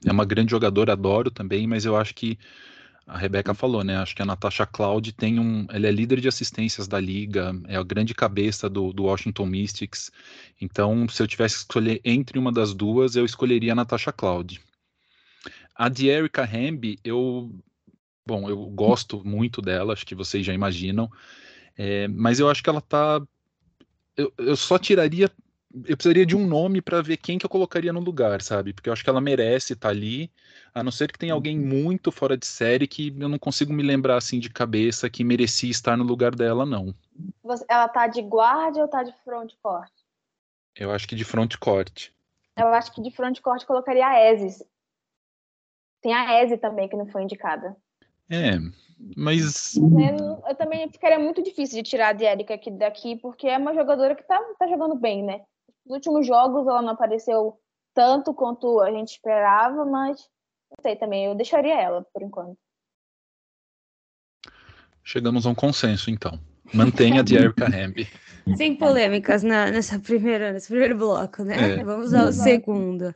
é, uma grande jogadora, adoro também, mas eu acho que a Rebeca falou, né? Acho que a Natasha Cloud tem um. Ela é líder de assistências da liga, é a grande cabeça do, do Washington Mystics. Então, se eu tivesse que escolher entre uma das duas, eu escolheria a Natasha Cloud. A de Erika Hamby, eu. Bom, eu gosto muito dela, acho que vocês já imaginam. É, mas eu acho que ela tá. Eu, eu só tiraria. Eu precisaria de um nome para ver quem que eu colocaria no lugar, sabe? Porque eu acho que ela merece estar tá ali, a não ser que tenha alguém muito fora de série que eu não consigo me lembrar assim de cabeça que merecia estar no lugar dela, não. Ela tá de guarda ou tá de front court? Eu acho que de front court. Eu acho que de frontcourt colocaria a Ezes. Tem a Eze também, que não foi indicada. É, mas. Eu, eu, também ficaria muito difícil de tirar a Erika aqui daqui, porque é uma jogadora que tá, tá jogando bem, né? Nos últimos jogos ela não apareceu tanto quanto a gente esperava, mas não sei também, eu deixaria ela por enquanto. Chegamos a um consenso, então. Mantenha a Erika Hamby. Sem polêmicas na, nessa primeira, nesse primeiro bloco, né? É. Vamos ao segundo.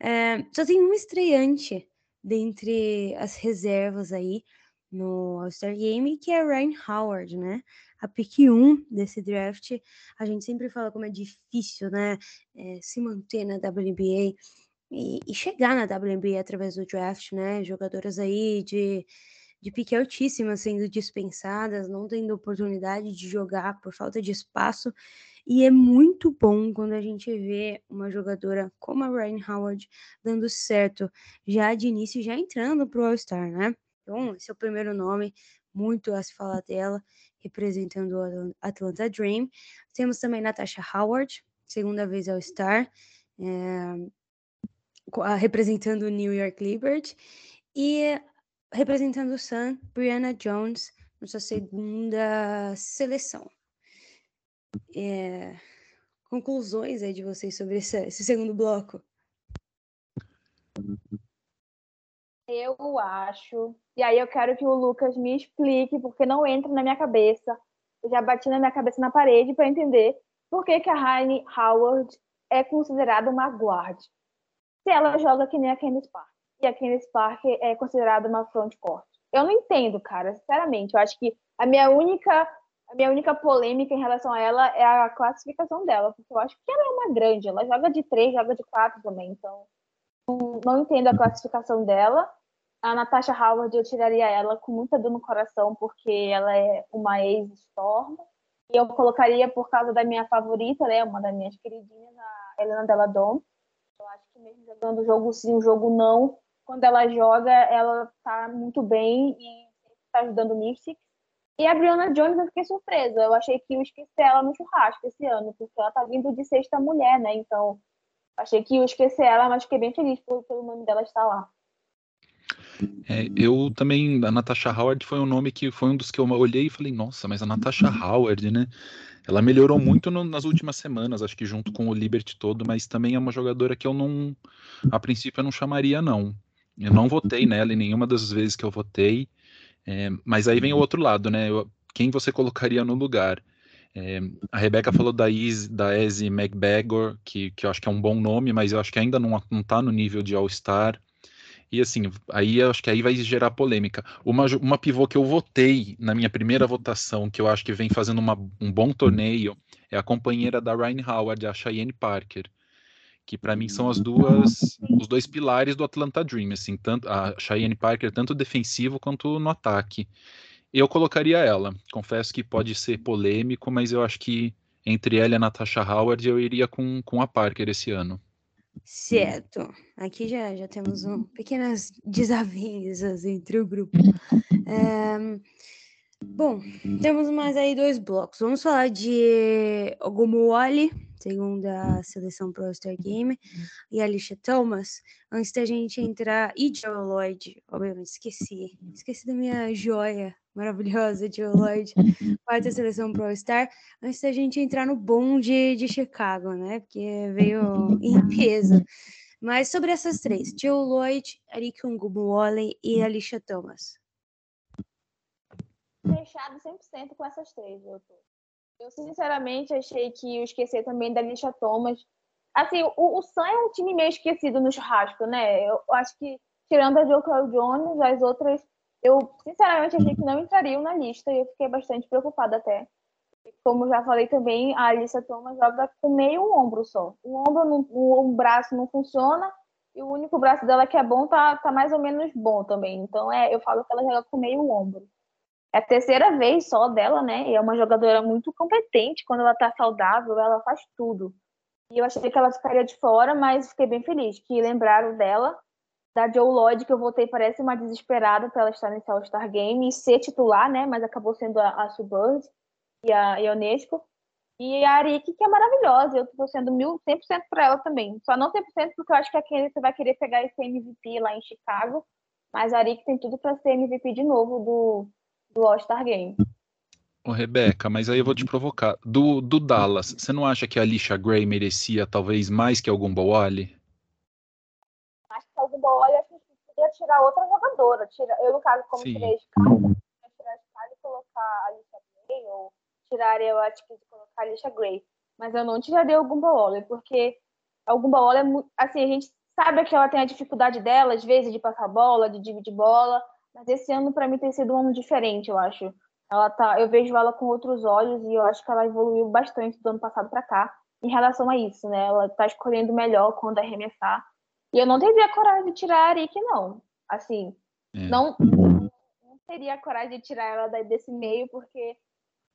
É, só tem um estreante dentre as reservas aí no All-Star Game, que é Ryan Howard, né? A pick 1 desse draft. A gente sempre fala como é difícil, né? É, se manter na WNBA e, e, chegar na WNBA através do draft, né? Jogadoras aí de, de pique altíssima sendo dispensadas, não tendo oportunidade de jogar por falta de espaço. E é muito bom quando a gente vê uma jogadora como a Ryan Howard dando certo já de início, já entrando para o All-Star, né? Então, esse é o primeiro nome, muito a se falar dela, representando o Atlanta Dream. Temos também Natasha Howard, segunda vez All-Star, é, representando o New York Liberty. E representando o Sun, Brianna Jones, nossa segunda seleção é, conclusões aí de vocês sobre esse, esse segundo bloco. Eu acho. E aí eu quero que o Lucas me explique, porque não entra na minha cabeça. Eu já bati na minha cabeça na parede para entender por que, que a Heine Howard é considerada uma guard. Se ela joga que nem a Candice Park. E a Candice Park é considerada uma frontcourt. Eu não entendo, cara, sinceramente. Eu acho que a minha única a minha única polêmica em relação a ela é a classificação dela, porque eu acho que ela é uma grande, ela joga de três, joga de quatro também, então não, entendo a classificação dela. A Natasha Howard eu tiraria ela com muita dor no coração, porque ela é uma ex-Storm. E eu colocaria por causa da minha favorita, né, uma das minhas queridinhas, a Helena Deladon. Eu acho que mesmo jogando o jogo sim, o jogo não, quando ela joga, ela tá muito bem e está ajudando o Mystic. E a Brianna Jones eu fiquei surpresa. Eu achei que eu esqueci ela no churrasco esse ano, porque ela tá vindo de sexta mulher, né? Então, achei que eu esqueci ela, mas fiquei bem feliz por, pelo nome dela estar lá. É, eu também, a Natasha Howard foi um nome que foi um dos que eu olhei e falei, nossa, mas a Natasha Howard, né? Ela melhorou muito no, nas últimas semanas, acho que junto com o Liberty todo, mas também é uma jogadora que eu não, a princípio, eu não chamaria, não. Eu não votei nela em nenhuma das vezes que eu votei. É, mas aí vem o outro lado, né? Eu, quem você colocaria no lugar? É, a Rebeca falou da, Izzy, da Ezzy McBagor, que, que eu acho que é um bom nome, mas eu acho que ainda não, não tá no nível de All-Star. E assim, aí eu acho que aí vai gerar polêmica. Uma, uma pivô que eu votei na minha primeira votação, que eu acho que vem fazendo uma, um bom torneio, é a companheira da Ryan Howard, a Cheyenne Parker que para mim são as duas os dois pilares do Atlanta Dream, assim, tanto a Cheyenne Parker tanto defensivo quanto no ataque. Eu colocaria ela. Confesso que pode ser polêmico, mas eu acho que entre ela e a Natasha Howard eu iria com, com a Parker esse ano. Certo. Aqui já, já temos um, pequenas desavenças entre o grupo. É, bom, temos mais aí dois blocos. Vamos falar de Ogumuwali, segunda seleção Pro Star Game, e Alicia Thomas. Antes da gente entrar, e Joe Lloyd, obviamente esqueci, esqueci da minha joia maravilhosa, Joe Lloyd, quarta seleção Pro Star, antes da gente entrar no bonde de Chicago, né? Porque veio em peso. Mas sobre essas três, Joe Lloyd, Eric Ngumuole e Alicia Thomas. Fechado 100% com essas três, eu tô. Eu, sinceramente, achei que eu esqueci também da Lisha Thomas. Assim, o, o Sam é um time meio esquecido no churrasco, né? Eu acho que, tirando a Joker Jones, as outras, eu, sinceramente, achei que não entrariam na lista e eu fiquei bastante preocupada até. Como já falei também, a Alissa Thomas joga com meio ombro só. O ombro, não, o, o braço não funciona e o único braço dela que é bom tá, tá mais ou menos bom também. Então, é, eu falo que ela joga com meio ombro. É a terceira vez só dela, né? E é uma jogadora muito competente. Quando ela tá saudável, ela faz tudo. E eu achei que ela ficaria de fora, mas fiquei bem feliz que lembraram dela. Da Joe Lloyd, que eu voltei, parece uma desesperada para ela estar nesse All-Star Game e ser titular, né? Mas acabou sendo a, a Subbird e a, a Unesco. E a Arik, que é maravilhosa, eu estou sendo mil, 100% para ela também. Só não 100% porque eu acho que a você vai querer pegar esse MVP lá em Chicago, mas a Arik tem tudo para ser MVP de novo do, do All-Star Game. Ô, Rebeca, mas aí eu vou te provocar. Do, do Dallas, você não acha que a Alicia Gray merecia talvez mais que algum Bowali? Acho que algum Bowali a gente poderia tirar outra jogadora. Tira, eu, no caso, como Sim. tirei a Sky, tirar a Sky e colocar a Alicia Gray, ou tiraria, eu acho que de colocar a Alicia Gray. Mas eu não tiraria algum Bowali, porque algum Bowali é muito. Assim, a gente sabe que ela tem a dificuldade dela, às vezes, de passar bola, de dividir bola, mas esse ano, para mim, tem sido um ano diferente, eu acho. Ela tá, eu vejo ela com outros olhos e eu acho que ela evoluiu bastante do ano passado para cá em relação a isso, né? Ela tá escolhendo melhor quando arremessar. E eu não teria coragem de tirar a Arik, não. Assim, é. não, não teria coragem de tirar ela desse meio, porque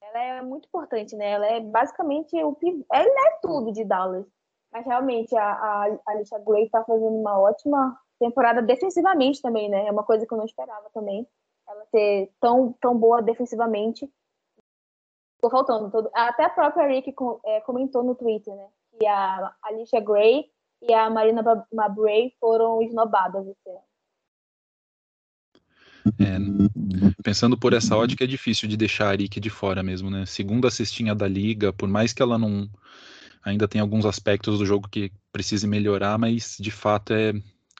ela é muito importante, né? Ela é basicamente o ela é tudo de Dallas. Mas realmente a, a Alicia Gray tá fazendo uma ótima temporada defensivamente também, né? É uma coisa que eu não esperava também ela ser tão, tão boa defensivamente. Ficou faltando. Todo... Até a própria Rick é, comentou no Twitter, né? Que a Alicia Gray e a Marina Mabray foram esnobadas esse ano. É, pensando por essa ótica, é difícil de deixar a Arik de fora mesmo, né? Segunda cestinha da liga, por mais que ela não ainda tem alguns aspectos do jogo que precise melhorar, mas de fato é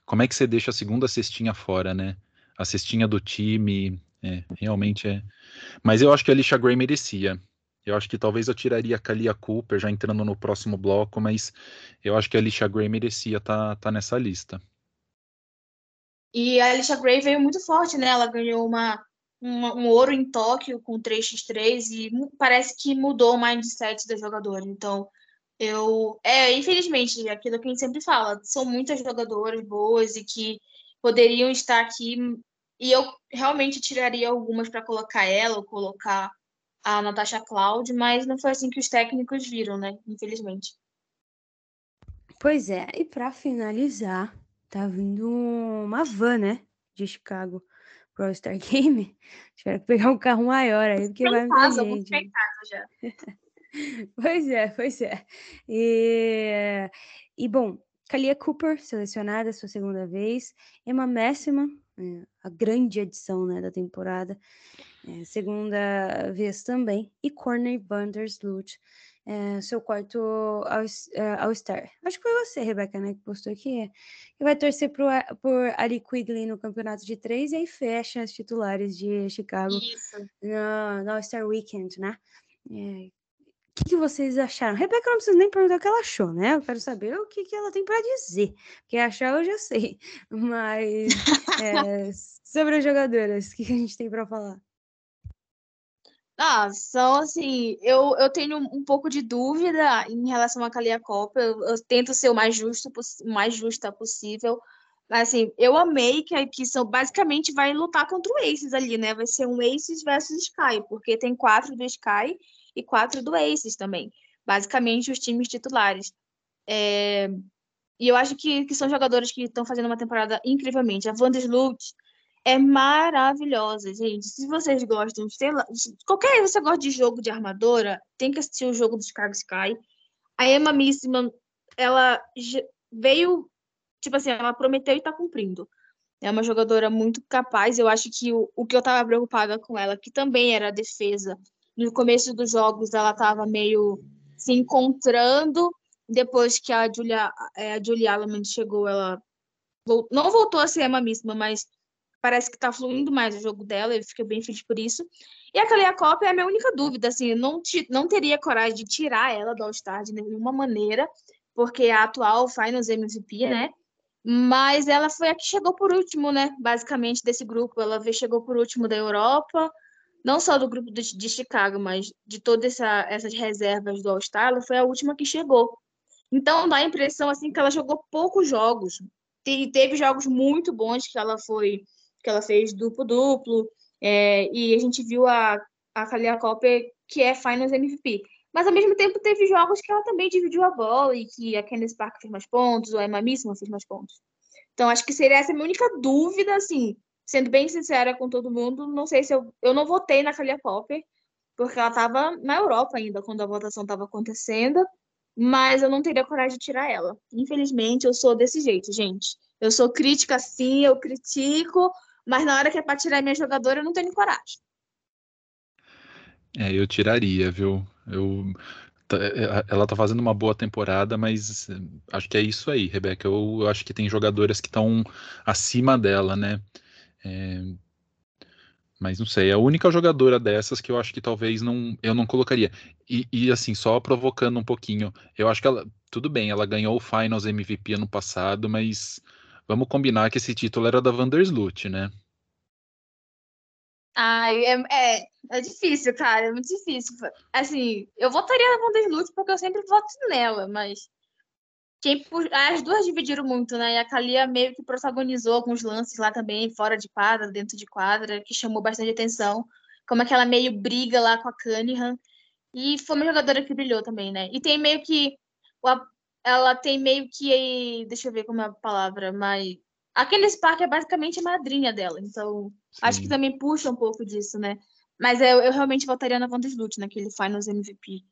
como é que você deixa a segunda cestinha fora, né? a cestinha do time, é, realmente é. Mas eu acho que a Alicia Gray merecia. Eu acho que talvez eu tiraria a Kalia Cooper já entrando no próximo bloco, mas eu acho que a Alicia Gray merecia estar tá, tá nessa lista. E a Alicia Gray veio muito forte, né? Ela ganhou uma, uma, um ouro em Tóquio com 3x3 e parece que mudou o mindset da jogadora. Então, eu. É, infelizmente, aquilo que a gente sempre fala, são muitas jogadoras boas e que poderiam estar aqui e eu realmente tiraria algumas para colocar ela ou colocar a Natasha Cloud, mas não foi assim que os técnicos viram, né? Infelizmente. Pois é, e para finalizar, tá vindo uma van, né? De Chicago pro All-Star Game. Que pegar um carro maior aí, porque vai muita casa, gente. Né? Casa já. pois é, pois é. E, e bom, Kalia Cooper, selecionada sua segunda vez. Emma Messima, é, a grande edição né, da temporada, é, segunda vez também, e Corner Vandersloot, é, seu quarto All-Star. É, Acho que foi você, Rebeca, né, que postou aqui, que vai torcer pro, por Ari Quigley no campeonato de três e aí fecha as titulares de Chicago Isso. no, no All-Star Weekend, né? É, que, que vocês acharam? Rebeca, não preciso nem perguntar o que ela achou, né? Eu quero saber o que, que ela tem para dizer. Porque achar eu já sei. Mas é, sobre as jogadoras, o que, que a gente tem para falar? Ah, são assim, eu, eu tenho um pouco de dúvida em relação à Kalia Copa. Eu, eu, tento ser o mais justo, mais justa possível. Mas assim, eu amei que, que são basicamente vai lutar contra o Aces ali, né? Vai ser um Aces versus Sky, porque tem quatro do Sky e quatro do Aces também. Basicamente, os times titulares. É... E eu acho que, que são jogadores que estão fazendo uma temporada incrivelmente. A Vandersloot é maravilhosa, gente. Se vocês gostam, sei lá, qualquer você gosta de jogo de armadora, tem que assistir o jogo do Chicago Sky. A Emma Missima, ela veio, tipo assim, ela prometeu e está cumprindo. É uma jogadora muito capaz. Eu acho que o, o que eu estava preocupada com ela, que também era a defesa, no começo dos jogos ela estava meio se encontrando. Depois que a Julia, é, a Julia Alaman chegou, ela não voltou a ser a mesma, mas parece que está fluindo mais o jogo dela. Eu fiquei bem feliz por isso. E a Kalia Copa é a minha única dúvida. Assim, não, não teria coragem de tirar ela do All-Star de nenhuma maneira, porque a atual Finals MVP, né? Mas ela foi a que chegou por último, né? Basicamente, desse grupo. Ela chegou por último da Europa não só do grupo de, de Chicago, mas de todas essa, essas reservas do All-Star, ela foi a última que chegou. Então dá a impressão assim que ela jogou poucos jogos. E teve jogos muito bons que ela foi, que ela fez duplo duplo, é, e a gente viu a a Kalia Copper que é Finals MVP. Mas ao mesmo tempo teve jogos que ela também dividiu a bola e que a Candice Parker fez mais pontos, ou a Emma Missima fez mais pontos. Então acho que seria essa a minha única dúvida, assim, sendo bem sincera com todo mundo, não sei se eu. Eu não votei na Kalia Popper, porque ela estava na Europa ainda quando a votação estava acontecendo, mas eu não teria coragem de tirar ela. Infelizmente, eu sou desse jeito, gente. Eu sou crítica sim, eu critico, mas na hora que é para tirar minha jogadora, eu não tenho coragem. É, eu tiraria, viu? Eu é, é, ela tá fazendo uma boa temporada, mas eh, acho que é isso aí, Rebeca. Eu, eu acho que tem jogadoras que estão acima dela, né? É, mas não sei, é a única jogadora dessas que eu acho que talvez não eu não colocaria. E, e, assim, só provocando um pouquinho, eu acho que ela, tudo bem, ela ganhou o Finals MVP ano passado, mas vamos combinar que esse título era da Vandersloot, né? Ai, é, é, é, difícil, cara, é muito difícil. Assim, eu votaria na Vandersloot porque eu sempre voto nela, mas quem, as duas dividiram muito, né? E a Kalia meio que protagonizou alguns lances lá também, fora de quadra, dentro de quadra, que chamou bastante atenção. Como aquela meio briga lá com a Cunningham. E foi uma jogadora que brilhou também, né? E tem meio que. Ela tem meio que. Deixa eu ver como é a palavra, mas. Aquele Spark é basicamente a madrinha dela, então Sim. Acho que também puxa um pouco disso, né? Mas eu, eu realmente votaria na Vandersloot naquele Finals MVP,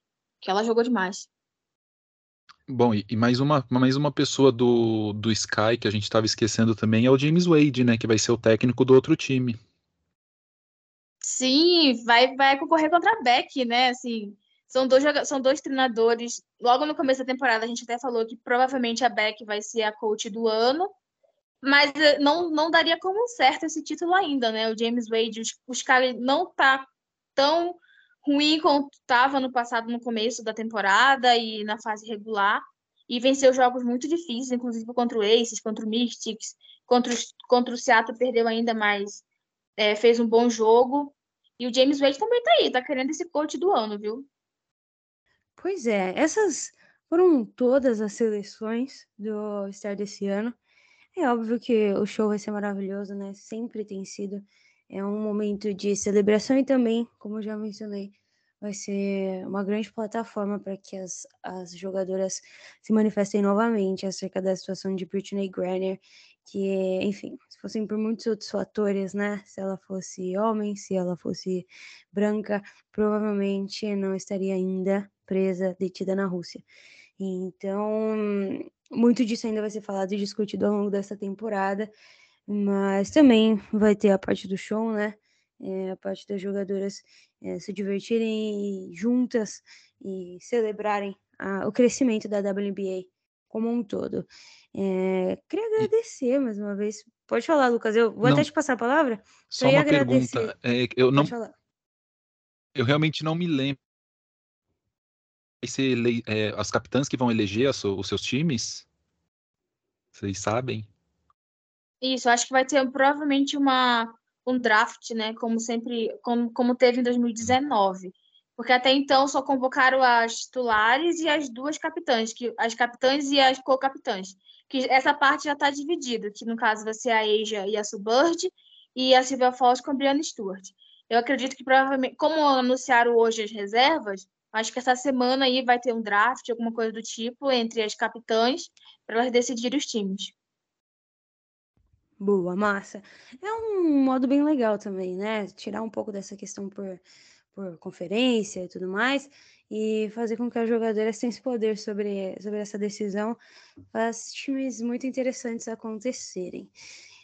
que ela jogou demais. Bom, e, mais uma, mais uma pessoa do, do Sky que a gente estava esquecendo também é o James Wade, né? Que vai ser o técnico do outro time. Sim, vai, vai concorrer contra a Beck, né? Assim, são dois, são dois treinadores. Logo no começo da temporada, a gente até falou que provavelmente a Beck vai ser a coach do ano mas eh, não, não daria como certo esse título ainda, né? O James Wade, os, os caras não tá tão ruim quanto estava no passado, no começo da temporada e na fase regular, e venceu jogos muito difíceis, inclusive contra o Aces, contra o Mystics, contra, os, contra o Seattle perdeu ainda mais, é, fez um bom jogo, e o James Wade também tá aí, tá querendo esse coach do ano, viu? Pois é, essas foram todas as seleções do Star desse ano. É óbvio que o show vai ser maravilhoso, né? Sempre tem sido. É um momento de celebração e também, como já mencionei, vai ser uma grande plataforma para que as, as jogadoras se manifestem novamente acerca da situação de Britney Griner, que, enfim, se fossem por muitos outros fatores, né? Se ela fosse homem, se ela fosse branca, provavelmente não estaria ainda presa, detida na Rússia. Então, muito disso ainda vai ser falado e discutido ao longo dessa temporada, mas também vai ter a parte do show, né? É, a parte das jogadoras é, se divertirem juntas e celebrarem a, o crescimento da WNBA como um todo. É, queria agradecer mais uma vez. Pode falar, Lucas. Eu vou não, até te passar a palavra. Só uma agradecer. pergunta. É, eu não. Eu realmente não me lembro vai ser é, as capitãs que vão eleger os seus times? Vocês sabem? Isso, acho que vai ter provavelmente uma, um draft, né? Como sempre, como, como teve em 2019. Porque até então só convocaram as titulares e as duas capitãs, que, as capitãs e as co-capitãs. Que essa parte já está dividida, que no caso vai ser a Asia e a Subird, e a Silvia Falls com a Brianna Stewart. Eu acredito que provavelmente, como anunciaram hoje as reservas, Acho que essa semana aí vai ter um draft, alguma coisa do tipo, entre as capitãs, para elas decidirem os times. Boa, massa. É um modo bem legal também, né? Tirar um pouco dessa questão por, por conferência e tudo mais, e fazer com que as jogadoras tenham esse poder sobre, sobre essa decisão, faz times muito interessantes acontecerem.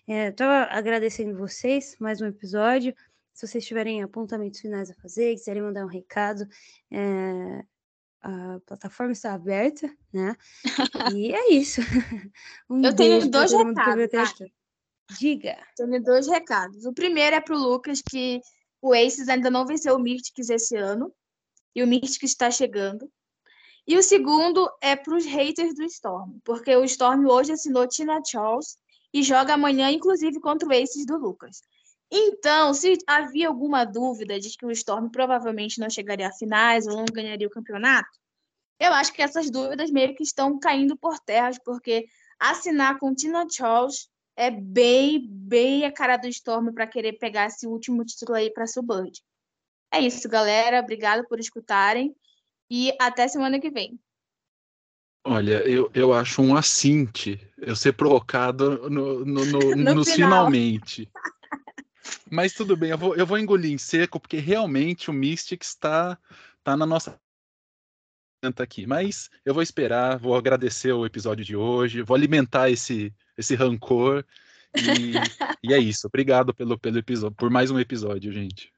É, Estava agradecendo vocês, mais um episódio. Se vocês tiverem apontamentos finais a fazer, quiserem mandar um recado, é, a plataforma está aberta, né? E é isso. Um Eu tenho dois recados. Diga. Tenho dois recados. O primeiro é para o Lucas, que o Aces ainda não venceu o Mystics esse ano, e o Mystics está chegando. E o segundo é para os haters do Storm, porque o Storm hoje assinou Tina Charles e joga amanhã, inclusive, contra o Aces do Lucas. Então, se havia alguma dúvida de que o Storm provavelmente não chegaria a finais ou não ganharia o campeonato, eu acho que essas dúvidas meio que estão caindo por terra, porque assinar com Tina Charles é bem, bem a cara do Storm para querer pegar esse último título aí para Subbird. É isso, galera. Obrigado por escutarem e até semana que vem. Olha, eu, eu acho um assinte eu ser provocado no, no, no, no nos final. finalmente. Mas tudo bem, eu vou, eu vou engolir em seco, porque realmente o Mystics está tá na nossa aqui. Mas eu vou esperar, vou agradecer o episódio de hoje, vou alimentar esse, esse rancor. E, e é isso. Obrigado pelo, pelo episódio, por mais um episódio, gente.